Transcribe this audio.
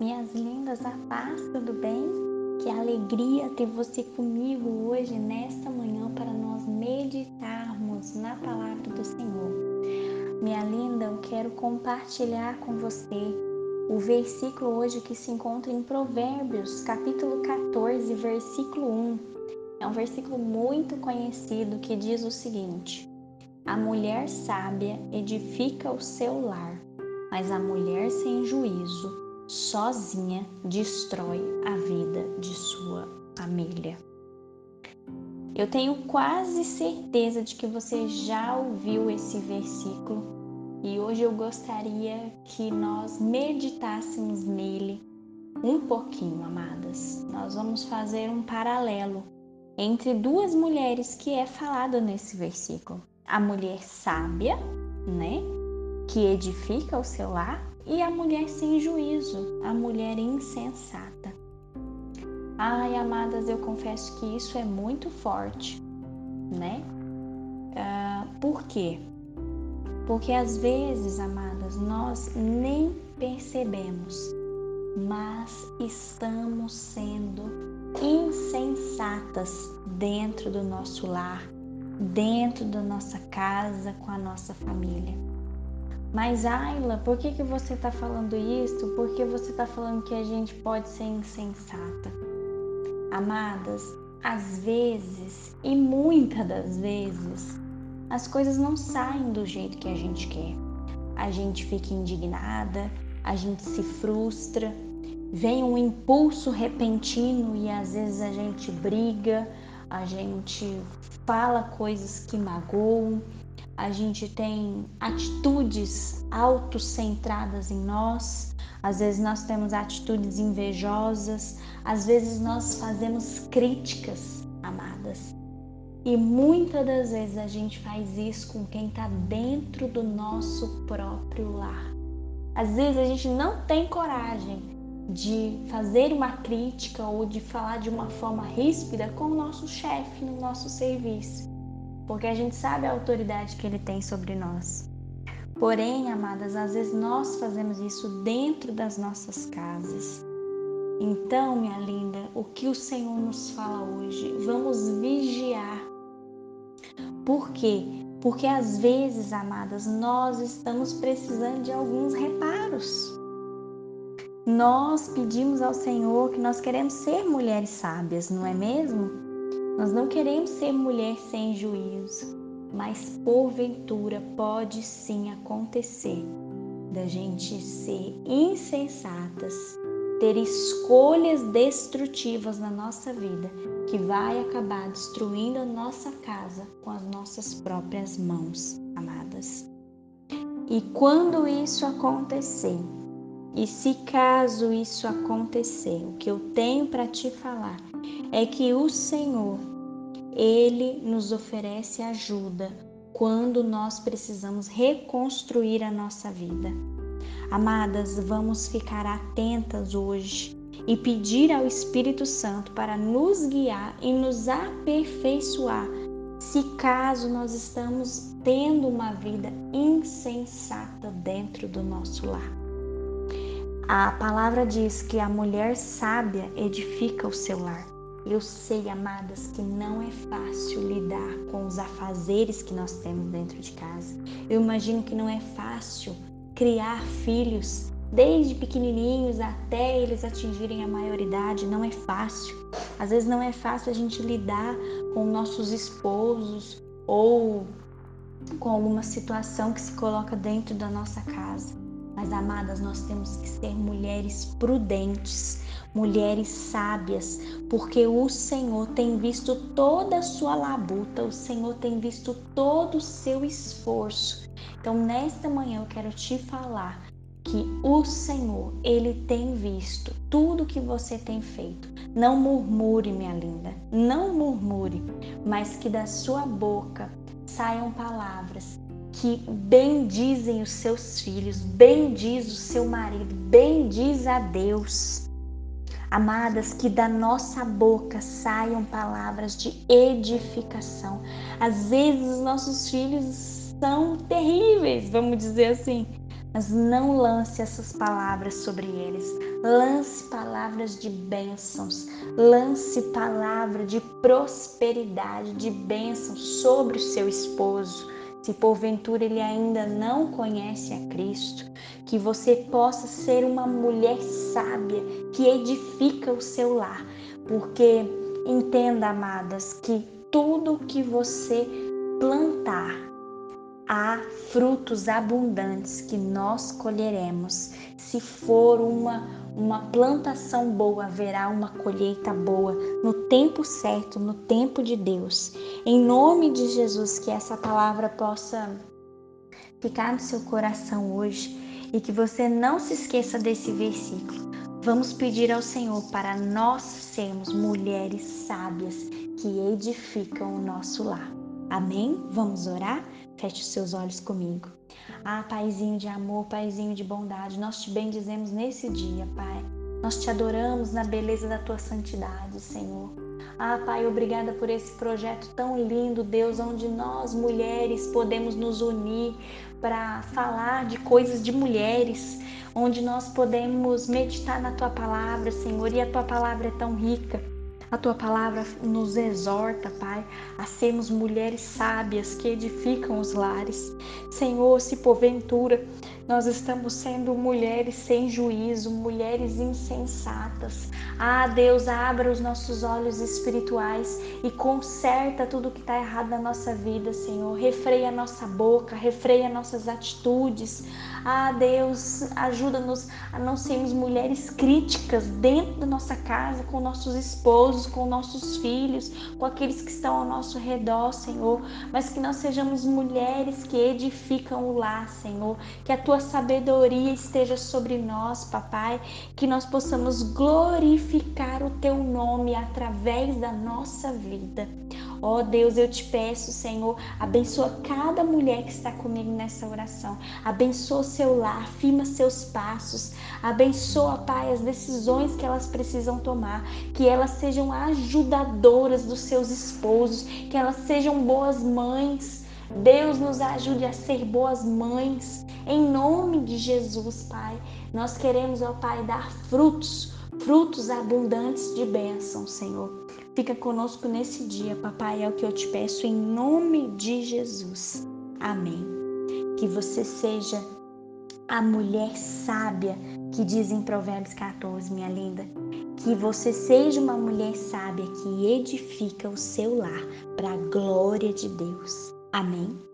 Minhas lindas, a paz, tudo bem? Que alegria ter você comigo hoje, nesta manhã, para nós meditarmos na palavra do Senhor. Minha linda, eu quero compartilhar com você o versículo hoje que se encontra em Provérbios, capítulo 14, versículo 1. É um versículo muito conhecido que diz o seguinte: A mulher sábia edifica o seu lar, mas a mulher sem juízo, sozinha, destrói a vida de sua família. Eu tenho quase certeza de que você já ouviu esse versículo e hoje eu gostaria que nós meditássemos nele um pouquinho, amadas. Nós vamos fazer um paralelo entre duas mulheres que é falado nesse versículo. A mulher sábia, né, que edifica o seu lar, e a mulher sem juízo, a mulher insensata. Ai, amadas, eu confesso que isso é muito forte, né? Uh, por quê? Porque às vezes, amadas, nós nem percebemos, mas estamos sendo insensatas dentro do nosso lar, dentro da nossa casa, com a nossa família. Mas Ayla, por que, que você está falando isso? Por que você está falando que a gente pode ser insensata? Amadas, às vezes e muitas das vezes as coisas não saem do jeito que a gente quer. A gente fica indignada, a gente se frustra, vem um impulso repentino e às vezes a gente briga, a gente fala coisas que magoam, a gente tem atitudes autocentradas em nós, às vezes nós temos atitudes invejosas, às vezes nós fazemos críticas, amadas. E muitas das vezes a gente faz isso com quem está dentro do nosso próprio lar. Às vezes a gente não tem coragem de fazer uma crítica ou de falar de uma forma ríspida com o nosso chefe no nosso serviço, porque a gente sabe a autoridade que ele tem sobre nós. Porém, amadas, às vezes nós fazemos isso dentro das nossas casas. Então, minha linda, o que o Senhor nos fala hoje? Vamos vigiar por quê? Porque às vezes, amadas, nós estamos precisando de alguns reparos. Nós pedimos ao Senhor que nós queremos ser mulheres sábias, não é mesmo? Nós não queremos ser mulher sem juízo, mas porventura pode sim acontecer da gente ser insensatas, ter escolhas destrutivas na nossa vida que vai acabar destruindo a nossa casa com as nossas próprias mãos, amadas. E quando isso acontecer, e se caso isso acontecer, o que eu tenho para te falar é que o Senhor, ele nos oferece ajuda quando nós precisamos reconstruir a nossa vida. Amadas, vamos ficar atentas hoje e pedir ao Espírito Santo para nos guiar e nos aperfeiçoar, se caso nós estamos tendo uma vida insensata dentro do nosso lar. A palavra diz que a mulher sábia edifica o seu lar. Eu sei, amadas, que não é fácil lidar com os afazeres que nós temos dentro de casa. Eu imagino que não é fácil criar filhos desde pequenininhos até eles atingirem a maioridade, não é fácil. Às vezes não é fácil a gente lidar com nossos esposos ou com alguma situação que se coloca dentro da nossa casa. Mas, amadas, nós temos que ser mulheres prudentes, mulheres sábias, porque o Senhor tem visto toda a sua labuta, o Senhor tem visto todo o seu esforço. Então, nesta manhã eu quero te falar que o Senhor, ele tem visto tudo que você tem feito. Não murmure, minha linda, não murmure, mas que da sua boca saiam palavras que bendizem os seus filhos, bendiz o seu marido, bendiz a Deus. Amadas, que da nossa boca saiam palavras de edificação. Às vezes os nossos filhos são terríveis, vamos dizer assim, mas não lance essas palavras sobre eles. Lance palavras de bênçãos, lance palavra de prosperidade, de bênçãos sobre o seu esposo. Se porventura ele ainda não conhece a Cristo, que você possa ser uma mulher sábia que edifica o seu lar, porque entenda, amadas, que tudo que você plantar há frutos abundantes que nós colheremos. Se for uma, uma plantação boa, haverá uma colheita boa no tempo certo, no tempo de Deus. Em nome de Jesus, que essa palavra possa ficar no seu coração hoje e que você não se esqueça desse versículo. Vamos pedir ao Senhor para nós sermos mulheres sábias que edificam o nosso lar. Amém? Vamos orar? Feche os seus olhos comigo. Ah, Paizinho de amor, Paizinho de bondade, nós te bendizemos nesse dia, Pai. Nós te adoramos na beleza da tua santidade, Senhor. Ah, Pai, obrigada por esse projeto tão lindo, Deus, onde nós, mulheres, podemos nos unir para falar de coisas de mulheres, onde nós podemos meditar na tua palavra, Senhor, e a tua palavra é tão rica. A tua palavra nos exorta, Pai, a sermos mulheres sábias que edificam os lares. Senhor, se porventura nós estamos sendo mulheres sem juízo, mulheres insensatas. Ah, Deus, abra os nossos olhos espirituais e conserta tudo que está errado na nossa vida, Senhor. Refreia nossa boca, refreia nossas atitudes. Ah, Deus, ajuda-nos a não sermos mulheres críticas dentro da nossa casa, com nossos esposos, com nossos filhos, com aqueles que estão ao nosso redor, Senhor. Mas que nós sejamos mulheres que edificam o lar, Senhor. Que a tua tua sabedoria esteja sobre nós, papai, que nós possamos glorificar o teu nome através da nossa vida. Ó oh Deus, eu te peço, Senhor, abençoa cada mulher que está comigo nessa oração. Abençoa seu lar, firma seus passos. Abençoa, Pai, as decisões que elas precisam tomar. Que elas sejam ajudadoras dos seus esposos. Que elas sejam boas mães. Deus nos ajude a ser boas mães. Em nome de Jesus, Pai, nós queremos, ó Pai, dar frutos, frutos abundantes de bênção, Senhor. Fica conosco nesse dia, papai, é o que eu te peço em nome de Jesus. Amém. Que você seja a mulher sábia que diz em Provérbios 14, minha linda. Que você seja uma mulher sábia que edifica o seu lar para a glória de Deus. Amém.